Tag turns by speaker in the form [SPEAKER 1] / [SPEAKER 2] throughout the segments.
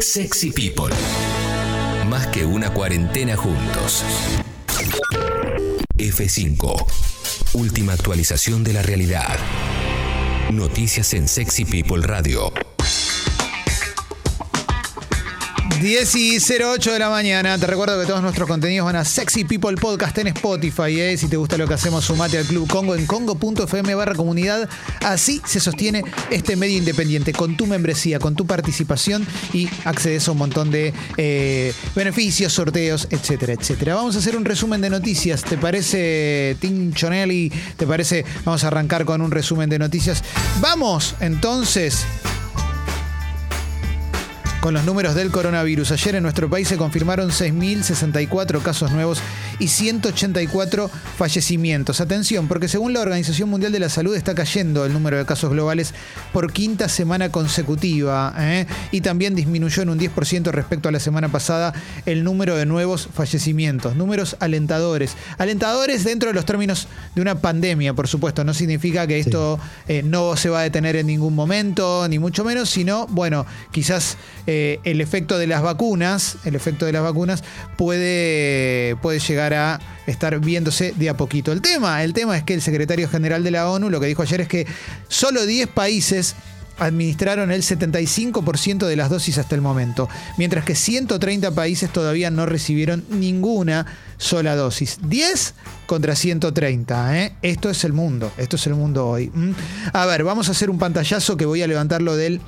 [SPEAKER 1] Sexy People. Más que una cuarentena juntos. F5. Última actualización de la realidad. Noticias en Sexy People Radio.
[SPEAKER 2] 10 y 08 de la mañana. Te recuerdo que todos nuestros contenidos van a Sexy People Podcast en Spotify. ¿eh? Si te gusta lo que hacemos, sumate al Club Congo en congo.fm barra comunidad. Así se sostiene este medio independiente, con tu membresía, con tu participación y accedes a un montón de eh, beneficios, sorteos, etcétera, etcétera. Vamos a hacer un resumen de noticias. ¿Te parece, Tim Chonelli? ¿Te parece? Vamos a arrancar con un resumen de noticias. Vamos entonces con los números del coronavirus. Ayer en nuestro país se confirmaron 6.064 casos nuevos y 184 fallecimientos. Atención, porque según la Organización Mundial de la Salud está cayendo el número de casos globales por quinta semana consecutiva ¿eh? y también disminuyó en un 10% respecto a la semana pasada el número de nuevos fallecimientos. Números alentadores. Alentadores dentro de los términos de una pandemia, por supuesto. No significa que esto eh, no se va a detener en ningún momento, ni mucho menos, sino, bueno, quizás eh, el efecto de las vacunas, el efecto de las vacunas puede, puede llegar a estar viéndose de a poquito. El tema, el tema es que el secretario general de la ONU lo que dijo ayer es que solo 10 países administraron el 75% de las dosis hasta el momento, mientras que 130 países todavía no recibieron ninguna sola dosis. 10 contra 130. ¿eh? Esto es el mundo, esto es el mundo hoy. ¿Mm? A ver, vamos a hacer un pantallazo que voy a levantarlo del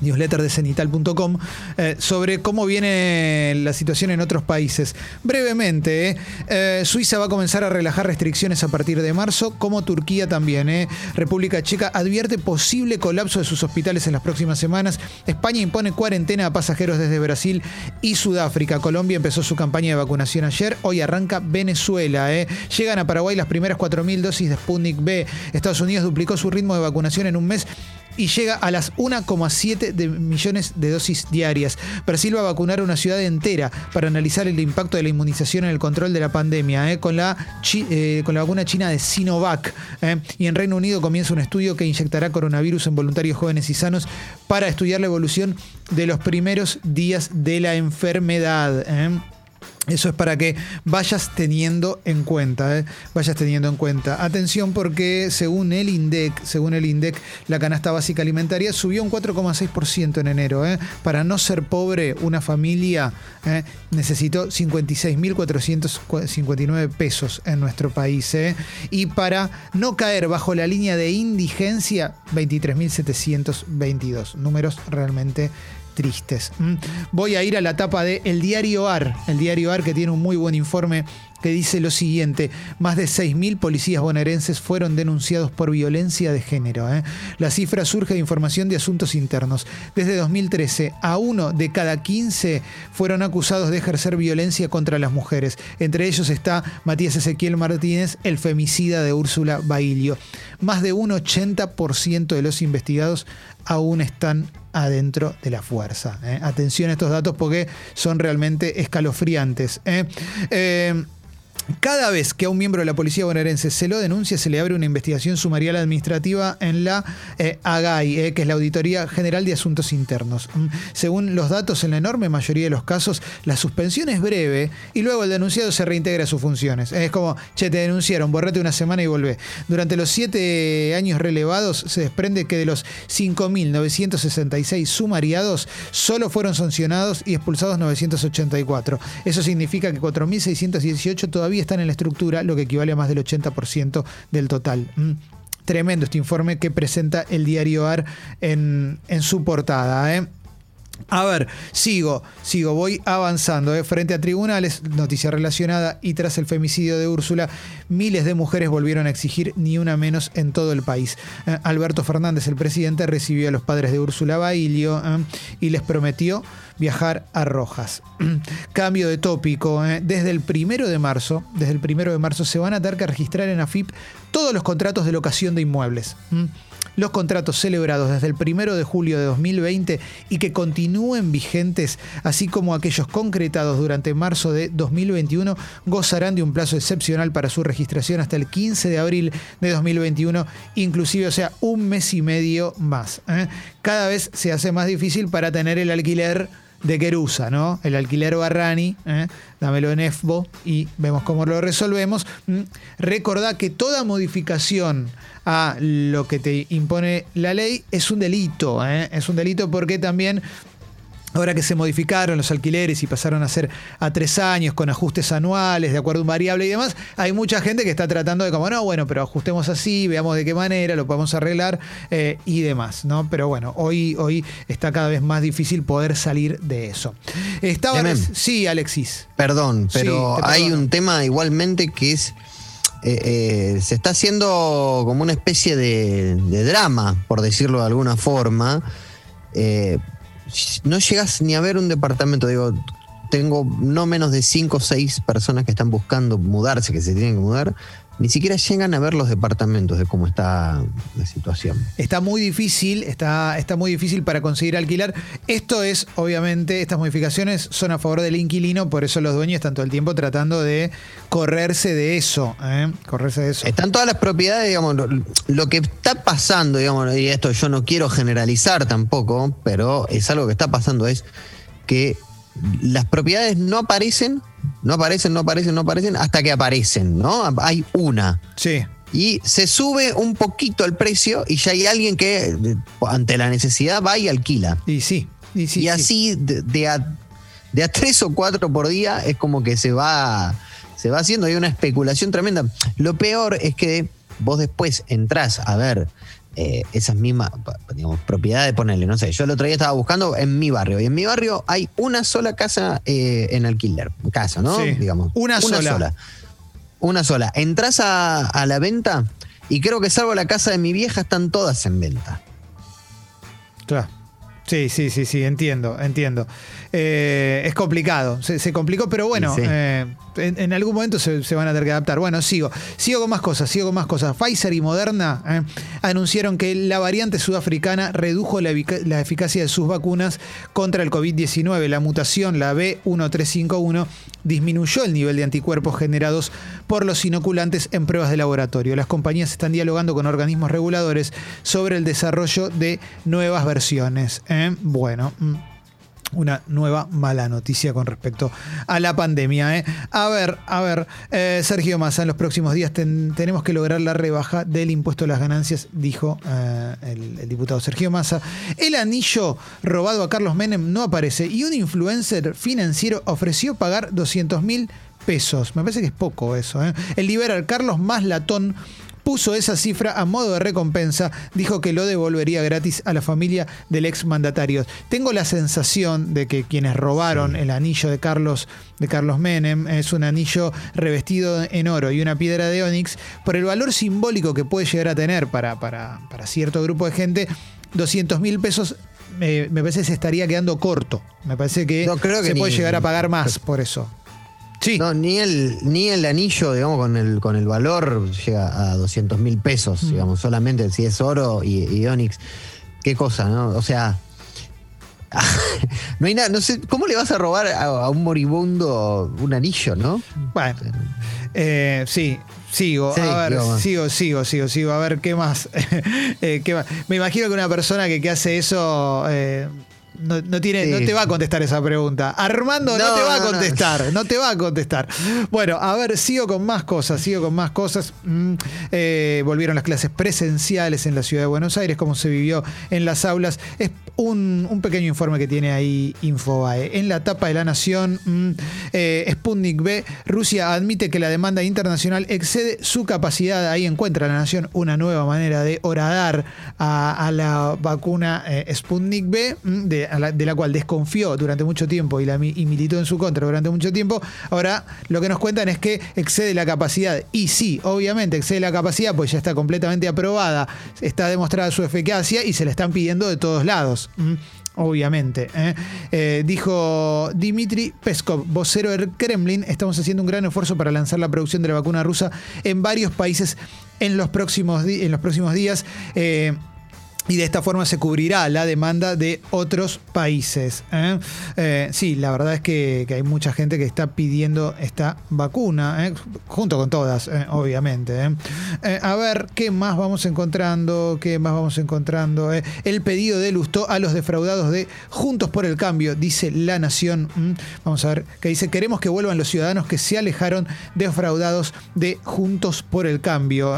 [SPEAKER 2] newsletter de cenital.com eh, sobre cómo viene la situación en otros países. Brevemente, eh, eh, Suiza va a comenzar a relajar restricciones a partir de marzo, como Turquía también. República Checa advierte posible colapso de sus hospitales en las próximas semanas. España impone cuarentena a pasajeros desde Brasil y Sudáfrica. Colombia empezó su campaña de vacunación ayer. Hoy arranca Venezuela. Llegan a Paraguay las primeras 4.000 dosis de Sputnik B. Estados Unidos duplicó su ritmo de vacunación en un mes y llega a las 1,7 de millones de dosis diarias. Brasil va a vacunar una ciudad entera para analizar el impacto de la inmunización en el control de la pandemia, eh, con, la eh, con la vacuna china de Sinovac. Eh. Y en Reino Unido comienza un estudio que inyectará coronavirus en voluntarios jóvenes y sanos para estudiar la evolución de los primeros días de la enfermedad. Eso es para que vayas teniendo en cuenta, ¿eh? vayas teniendo en cuenta. Atención porque según el INDEC, según el la canasta básica alimentaria subió un 4,6% en enero. ¿eh? Para no ser pobre, una familia ¿eh? necesitó 56.459 pesos en nuestro país. Y para no caer bajo la línea de indigencia, 23.722. Números realmente tristes. Mm. Voy a ir a la tapa de El Diario AR, el Diario AR que tiene un muy buen informe que dice lo siguiente, más de 6.000 policías bonaerenses fueron denunciados por violencia de género. ¿eh? La cifra surge de información de asuntos internos. Desde 2013, a uno de cada 15 fueron acusados de ejercer violencia contra las mujeres. Entre ellos está Matías Ezequiel Martínez, el femicida de Úrsula Bailio. Más de un 80% de los investigados aún están adentro de la fuerza. ¿eh? Atención a estos datos porque son realmente escalofriantes. ¿eh? eh cada vez que a un miembro de la policía bonaerense se lo denuncia, se le abre una investigación sumarial administrativa en la eh, AGAI, eh, que es la Auditoría General de Asuntos Internos. Mm, según los datos, en la enorme mayoría de los casos, la suspensión es breve y luego el denunciado se reintegra a sus funciones. Es como, che, te denunciaron, borrate una semana y volvé. Durante los siete años relevados, se desprende que de los 5.966 sumariados, solo fueron sancionados y expulsados 984. Eso significa que 4.618 todavía están en la estructura, lo que equivale a más del 80% del total. Mm. Tremendo este informe que presenta el diario AR en, en su portada. ¿eh? A ver, sigo, sigo, voy avanzando. ¿eh? Frente a tribunales, noticia relacionada, y tras el femicidio de Úrsula, miles de mujeres volvieron a exigir ni una menos en todo el país. ¿eh? Alberto Fernández, el presidente, recibió a los padres de Úrsula Bailio ¿eh? y les prometió viajar a Rojas. Cambio de tópico. Desde el primero de marzo, desde el primero de marzo se van a tener que registrar en AFIP todos los contratos de locación de inmuebles. Los contratos celebrados desde el 1 de julio de 2020 y que continúen vigentes, así como aquellos concretados durante marzo de 2021, gozarán de un plazo excepcional para su registración hasta el 15 de abril de 2021, inclusive, o sea, un mes y medio más. ¿eh? Cada vez se hace más difícil para tener el alquiler de Querusa, ¿no? El alquiler Barrani, ¿eh? dámelo en EFBO y vemos cómo lo resolvemos. Mm, recordá que toda modificación a lo que te impone la ley es un delito, ¿eh? es un delito porque también Ahora que se modificaron los alquileres y pasaron a ser a tres años con ajustes anuales, de acuerdo a un variable y demás, hay mucha gente que está tratando de como, no, bueno, pero ajustemos así, veamos de qué manera lo podemos arreglar eh, y demás, ¿no? Pero bueno, hoy, hoy está cada vez más difícil poder salir de eso. Estaba, sí, Alexis.
[SPEAKER 3] Perdón, pero hay un tema igualmente que es... Eh, eh, se está haciendo como una especie de, drama, por decirlo de alguna forma, no llegas ni a ver un departamento, digo, tengo no menos de cinco o seis personas que están buscando mudarse, que se tienen que mudar, ni siquiera llegan a ver los departamentos de cómo está la situación.
[SPEAKER 2] Está muy difícil, está, está muy difícil para conseguir alquilar. Esto es, obviamente, estas modificaciones son a favor del inquilino, por eso los dueños están todo el tiempo tratando de correrse de eso. ¿eh? Correrse de eso.
[SPEAKER 3] Están todas las propiedades, digamos, lo, que está pasando, digamos, y esto yo no quiero generalizar tampoco, pero es algo que está pasando, es que las propiedades no aparecen no aparecen, no aparecen, no aparecen, hasta que aparecen, ¿no? Hay una.
[SPEAKER 2] Sí.
[SPEAKER 3] Y se sube un poquito el precio y ya hay alguien que ante la necesidad va y alquila.
[SPEAKER 2] Y sí. Y, sí,
[SPEAKER 3] y así de, a, de a tres o cuatro por día es como que se va, se va haciendo, hay una especulación tremenda. Lo peor es que vos después entrás a ver eh, esas mismas digamos, propiedades, ponerle, no sé, yo el otro día estaba buscando en mi barrio, y en mi barrio hay una sola casa eh, en alquiler, casa, ¿no?
[SPEAKER 2] Digamos. Una, sola.
[SPEAKER 3] Una sola. Entras a, a la venta y creo que salvo la casa de mi vieja están todas en venta.
[SPEAKER 2] Claro. Sí, sí, sí, sí, entiendo, entiendo. Eh, es complicado, se, complicó, pero bueno, eh, en, algún momento se, van a tener que adaptar. Bueno, sigo, sigo con más cosas, sigo con más cosas. Pfizer y Moderna eh, anunciaron que la variante sudafricana redujo la, la eficacia de sus vacunas contra el COVID-19. La mutación, la B1351, disminuyó el nivel de anticuerpos generados por los inoculantes en pruebas de laboratorio. Las compañías están dialogando con organismos reguladores sobre el desarrollo de nuevas versiones. Bueno. Una nueva mala noticia con respecto a la pandemia. ¿eh? A ver, a ver, eh, Sergio Massa, en los próximos días tenemos que lograr la rebaja del impuesto a las ganancias, dijo eh, el, diputado Sergio Massa. El anillo robado a Carlos Menem no aparece y un influencer financiero ofreció pagar 200 mil pesos. Me parece que es poco eso. El liberal Carlos Maslatón puso esa cifra a modo de recompensa, dijo que lo devolvería gratis a la familia del ex mandatario. Tengo la sensación de que quienes robaron el anillo de Carlos, de Carlos Menem es un anillo revestido en oro y una piedra de onix, por el valor simbólico que puede llegar a tener para, para, cierto grupo de gente, 200 mil pesos me parece que se estaría quedando corto. Me parece que, se puede llegar a pagar más por eso.
[SPEAKER 3] No, ni el, ni el anillo, digamos, con el, con el valor llega a 200 mil pesos, mm. digamos, solamente si es oro y, Onix. Qué cosa, ¿no? O sea, no hay nada, no sé, ¿cómo le vas a robar a, un moribundo un anillo, no?
[SPEAKER 2] Bueno, eh, sí, sigo, a ver, sigo, sigo, sigo, sigo, a ver qué más, eh, qué más. Me imagino que una persona que, que hace eso... Eh, no, tiene, no te va a contestar esa pregunta. Armando no, te va a contestar, no, te va a contestar. Bueno, a ver, sigo con más cosas, sigo con más cosas. Mm, eh, volvieron las clases presenciales en la ciudad de Buenos Aires, cómo se vivió en las aulas. Es un, pequeño informe que tiene ahí Infobae. En la tapa de la Nación, mm, eh, Sputnik B, Rusia admite que la demanda internacional excede su capacidad. Ahí encuentra la Nación una nueva manera de horadar a, la vacuna eh, Sputnik B, de, la, cual desconfió durante mucho tiempo y, militó en su contra durante mucho tiempo. Ahora lo que nos cuentan es que excede la capacidad. Y sí, obviamente excede la capacidad, pues ya está completamente aprobada, está demostrada su eficacia y se la están pidiendo de todos lados. Obviamente. ¿eh? Eh, dijo Dmitry Peskov, vocero del Kremlin, estamos haciendo un gran esfuerzo para lanzar la producción de la vacuna rusa en varios países en los próximos, en los próximos días. Eh, y de esta forma se cubrirá la demanda de otros países. ¿eh? Eh, sí, la verdad es que, hay mucha gente que está pidiendo esta vacuna, ¿eh? junto con todas, obviamente. a ver, ¿qué más vamos encontrando? ¿Qué más vamos encontrando? el pedido de Lustó a los defraudados de Juntos por el Cambio, dice La Nación. Vamos a ver, que dice, queremos que vuelvan los ciudadanos que se alejaron defraudados de Juntos por el Cambio.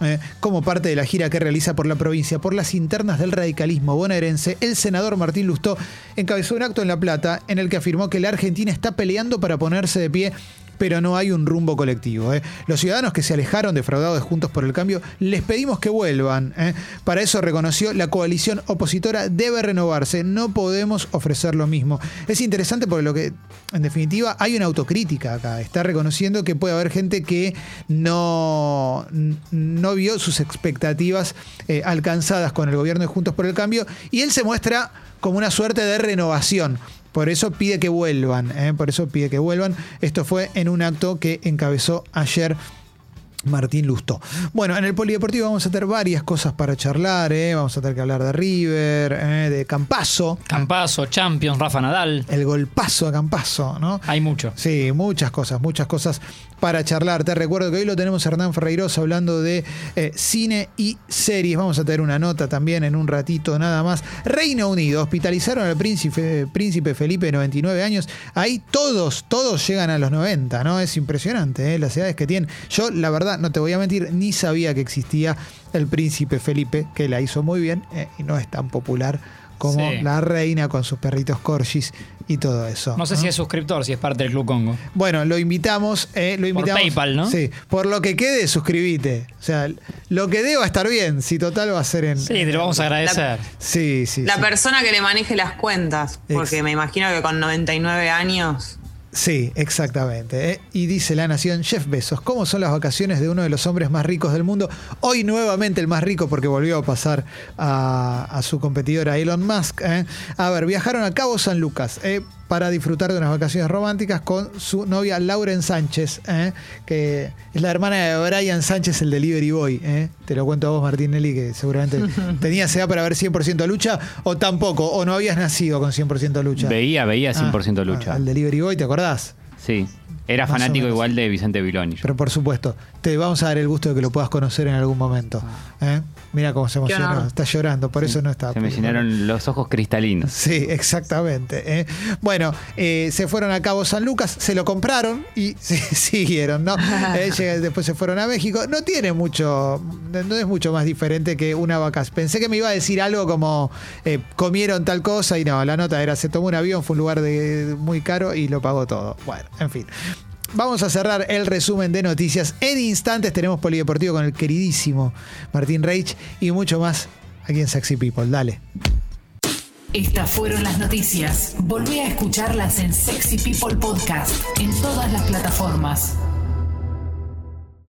[SPEAKER 2] Eh, como parte de la gira que realiza por la provincia por las internas del radicalismo bonaerense, el senador Martín Lustó encabezó un acto en La Plata en el que afirmó que la Argentina está peleando para ponerse de pie pero no hay un rumbo colectivo. ¿eh? Los ciudadanos que se alejaron defraudados de Juntos por el Cambio, les pedimos que vuelvan. ¿eh? Para eso reconoció la coalición opositora debe renovarse. No podemos ofrecer lo mismo. Es interesante porque lo que, en definitiva, hay una autocrítica acá. Está reconociendo que puede haber gente que no, no vio sus expectativas eh, alcanzadas con el gobierno de Juntos por el Cambio y él se muestra como una suerte de renovación. Por eso pide que vuelvan, ¿eh? por eso pide que vuelvan. Esto fue en un acto que encabezó ayer Martín Lustó. Bueno, en el Polideportivo vamos a tener varias cosas para charlar, ¿eh? vamos a tener que hablar de River, ¿eh? de Campazo.
[SPEAKER 4] Campazo, Champions, Rafa Nadal.
[SPEAKER 2] El golpazo a Campazo, ¿no?
[SPEAKER 4] Hay mucho.
[SPEAKER 2] Sí, muchas cosas, muchas cosas para charlar. Te recuerdo que hoy lo tenemos Hernán Ferreiros hablando de eh, cine y series. Vamos a tener una nota también en un ratito nada más. Reino Unido, hospitalizaron al príncipe, príncipe Felipe, 99 años. Ahí todos, todos llegan a los 90, ¿no? Es impresionante, las edades que tienen. Yo, la verdad, no te voy a mentir, ni sabía que existía el príncipe Felipe, que la hizo muy bien eh, y no es tan popular como la reina con sus perritos corgis y todo eso.
[SPEAKER 4] No sé si es suscriptor, si es parte del Club Congo.
[SPEAKER 2] Bueno, lo invitamos, eh, lo invitamos.
[SPEAKER 4] Por PayPal, ¿no?
[SPEAKER 2] Sí. Por lo que quede, suscribite. O sea, lo que dé va a estar bien. Si total va a ser en.
[SPEAKER 4] Sí, te lo vamos a agradecer.
[SPEAKER 2] sí, sí.
[SPEAKER 5] La persona que le maneje las cuentas. Porque me imagino que con 99 años
[SPEAKER 2] Sí, exactamente. ¿eh? Y dice la Nación, Jeff Bezos, ¿cómo son las vacaciones de uno de los hombres más ricos del mundo? Hoy nuevamente el más rico porque volvió a pasar a, su competidora Elon Musk. ¿eh? A ver, viajaron a Cabo San Lucas. ¿eh? Para disfrutar de unas vacaciones románticas con su novia Lauren Sánchez, ¿eh? que es la hermana de Brian Sánchez, el delivery boy. ¿eh? Te lo cuento a vos, Martín Nelly, que seguramente tenías edad para ver 100% lucha, o tampoco, o no habías nacido con 100% lucha.
[SPEAKER 6] Veía, veía 100% ah, lucha.
[SPEAKER 2] el delivery boy, ¿te acordás?
[SPEAKER 6] Sí. Era fanático igual de Vicente Viloni.
[SPEAKER 2] Pero por supuesto, te vamos a dar el gusto de que lo puedas conocer en algún momento. ¿eh? Mira cómo se emocionó. Está llorando, por eso no está.
[SPEAKER 6] Se me llenaron los ojos cristalinos.
[SPEAKER 2] Sí, exactamente. ¿eh? Bueno, eh, se fueron a Cabo San Lucas, se lo compraron y siguieron, ¿no? después se fueron a México. No tiene mucho, no es mucho más diferente que una vacación. Pensé que me iba a decir algo como comieron tal cosa y no, la nota era se tomó un avión, fue un lugar de, muy caro y lo pagó todo. Bueno, en fin. Vamos a cerrar el resumen de noticias. En instantes tenemos Polideportivo con el queridísimo Martín Reich y mucho más aquí en Sexy People. Dale.
[SPEAKER 7] Estas fueron las noticias. Volví a escucharlas en Sexy People Podcast en todas las plataformas.